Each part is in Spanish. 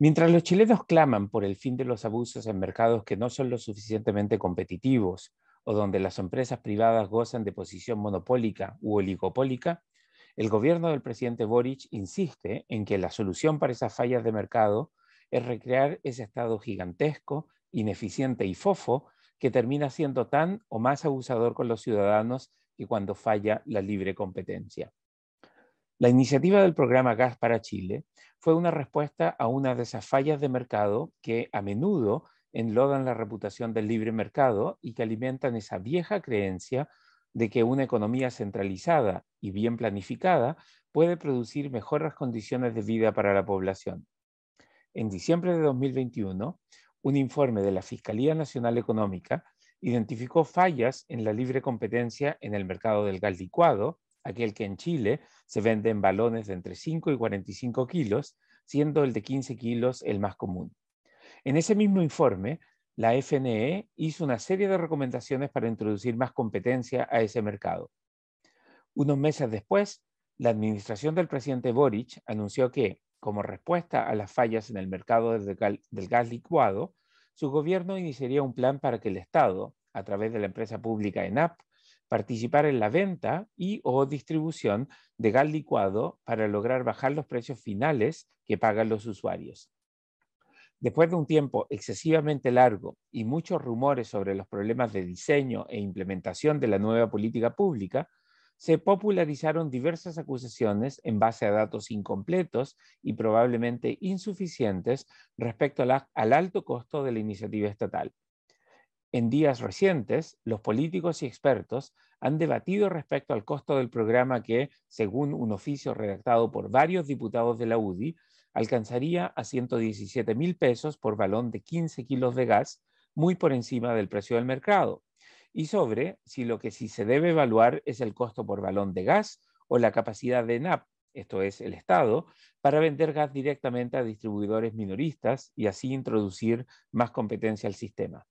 Mientras los chilenos claman por el fin de los abusos en mercados que no son lo suficientemente competitivos o donde las empresas privadas gozan de posición monopólica u oligopólica, el gobierno del presidente Boric insiste en que la solución para esas fallas de mercado es recrear ese estado gigantesco, ineficiente y fofo que termina siendo tan o más abusador con los ciudadanos que cuando falla la libre competencia. La iniciativa del programa Gas para Chile fue una respuesta a una de esas fallas de mercado que a menudo enlodan la reputación del libre mercado y que alimentan esa vieja creencia de que una economía centralizada y bien planificada puede producir mejores condiciones de vida para la población. En diciembre de 2021, un informe de la Fiscalía Nacional Económica identificó fallas en la libre competencia en el mercado del gas licuado, aquel que en Chile se vende en balones de entre 5 y 45 kilos, siendo el de 15 kilos el más común. En ese mismo informe, la FNE hizo una serie de recomendaciones para introducir más competencia a ese mercado. Unos meses después, la administración del presidente Boric anunció que, como respuesta a las fallas en el mercado del gas licuado, su gobierno iniciaría un plan para que el Estado, a través de la empresa pública ENAP, participar en la venta y o distribución de gas licuado para lograr bajar los precios finales que pagan los usuarios. Después de un tiempo excesivamente largo y muchos rumores sobre los problemas de diseño e implementación de la nueva política pública, se popularizaron diversas acusaciones en base a datos incompletos y probablemente insuficientes respecto al alto costo de la iniciativa estatal. En días recientes, los políticos y expertos han debatido respecto al costo del programa que, según un oficio redactado por varios diputados de la UDI, alcanzaría a 117 mil pesos por balón de 15 kilos de gas, muy por encima del precio del mercado, y sobre si lo que sí se debe evaluar es el costo por balón de gas o la capacidad de NAP, esto es el Estado, para vender gas directamente a distribuidores minoristas y así introducir más competencia al sistema.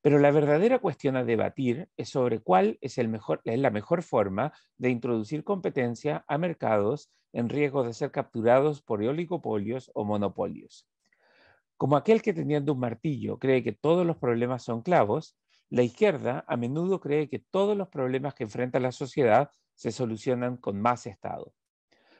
Pero la verdadera cuestión a debatir es sobre cuál es, la mejor forma de introducir competencia a mercados en riesgo de ser capturados por oligopolios o monopolios. Como aquel que teniendo un martillo cree que todos los problemas son clavos, la izquierda a menudo cree que todos los problemas que enfrenta la sociedad se solucionan con más Estado.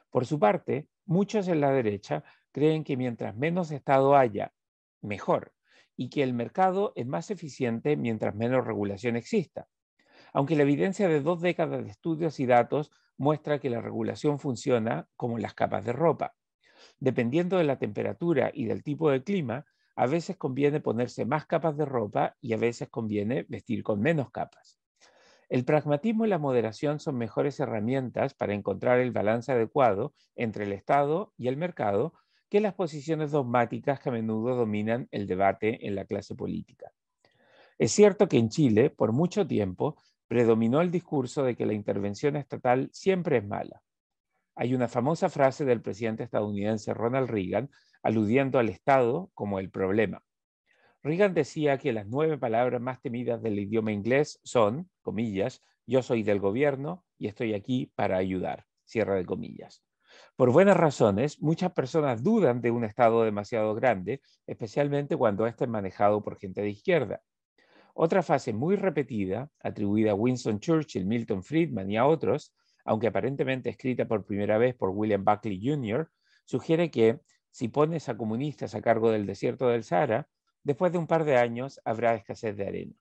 Por su parte, muchos en la derecha creen que mientras menos Estado haya, mejor, y que el mercado es más eficiente mientras menos regulación exista. Aunque la evidencia de dos décadas de estudios y datos muestra que la regulación funciona como las capas de ropa. Dependiendo de la temperatura y del tipo de clima, a veces conviene ponerse más capas de ropa y a veces conviene vestir con menos capas. El pragmatismo y la moderación son mejores herramientas para encontrar el balance adecuado entre el Estado y el mercado que las posiciones dogmáticas que a menudo dominan el debate en la clase política. Es cierto que en Chile, por mucho tiempo, predominó el discurso de que la intervención estatal siempre es mala. Hay una famosa frase del presidente estadounidense Ronald Reagan aludiendo al Estado como el problema. Reagan decía que las nueve palabras más temidas del idioma inglés son, comillas, yo soy del gobierno y estoy aquí para ayudar, cierra de comillas. Por buenas razones, muchas personas dudan de un Estado demasiado grande, especialmente cuando éste es manejado por gente de izquierda. Otra fase muy repetida, atribuida a Winston Churchill, Milton Friedman y a otros, aunque aparentemente escrita por primera vez por William Buckley Jr., sugiere que si pones a comunistas a cargo del desierto del Sahara, después de un par de años habrá escasez de arena.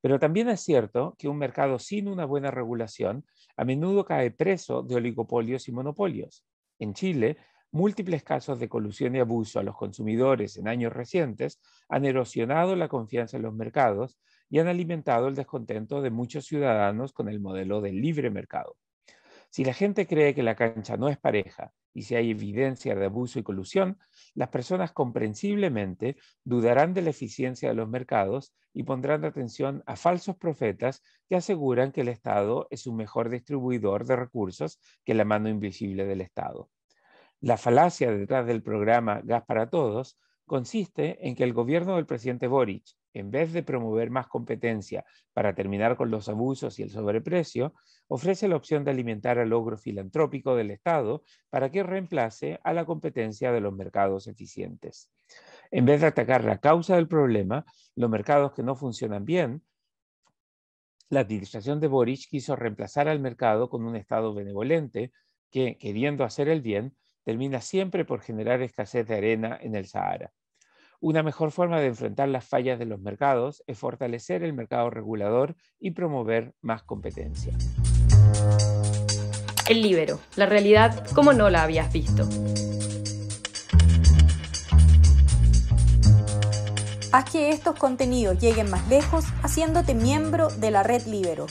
Pero también es cierto que un mercado sin una buena regulación a menudo cae preso de oligopolios y monopolios. En Chile, múltiples casos de colusión y abuso a los consumidores en años recientes han erosionado la confianza en los mercados y han alimentado el descontento de muchos ciudadanos con el modelo del libre mercado. Si la gente cree que la cancha no es pareja y si hay evidencia de abuso y colusión, las personas comprensiblemente dudarán de la eficiencia de los mercados y pondrán atención a falsos profetas que aseguran que el Estado es un mejor distribuidor de recursos que la mano invisible del Estado. La falacia detrás del programa Gas para Todos consiste en que el gobierno del presidente Boric, en vez de promover más competencia para terminar con los abusos y el sobreprecio, ofrece la opción de alimentar al logro filantrópico del Estado para que reemplace a la competencia de los mercados eficientes. En vez de atacar la causa del problema, los mercados que no funcionan bien, la administración de Boric quiso reemplazar al mercado con un Estado benevolente que, queriendo hacer el bien, termina siempre por generar escasez de arena en el Sahara. Una mejor forma de enfrentar las fallas de los mercados es fortalecer el mercado regulador y promover más competencia. El libero, la realidad como no la habías visto. Haz que estos contenidos lleguen más lejos haciéndote miembro de la red Libero.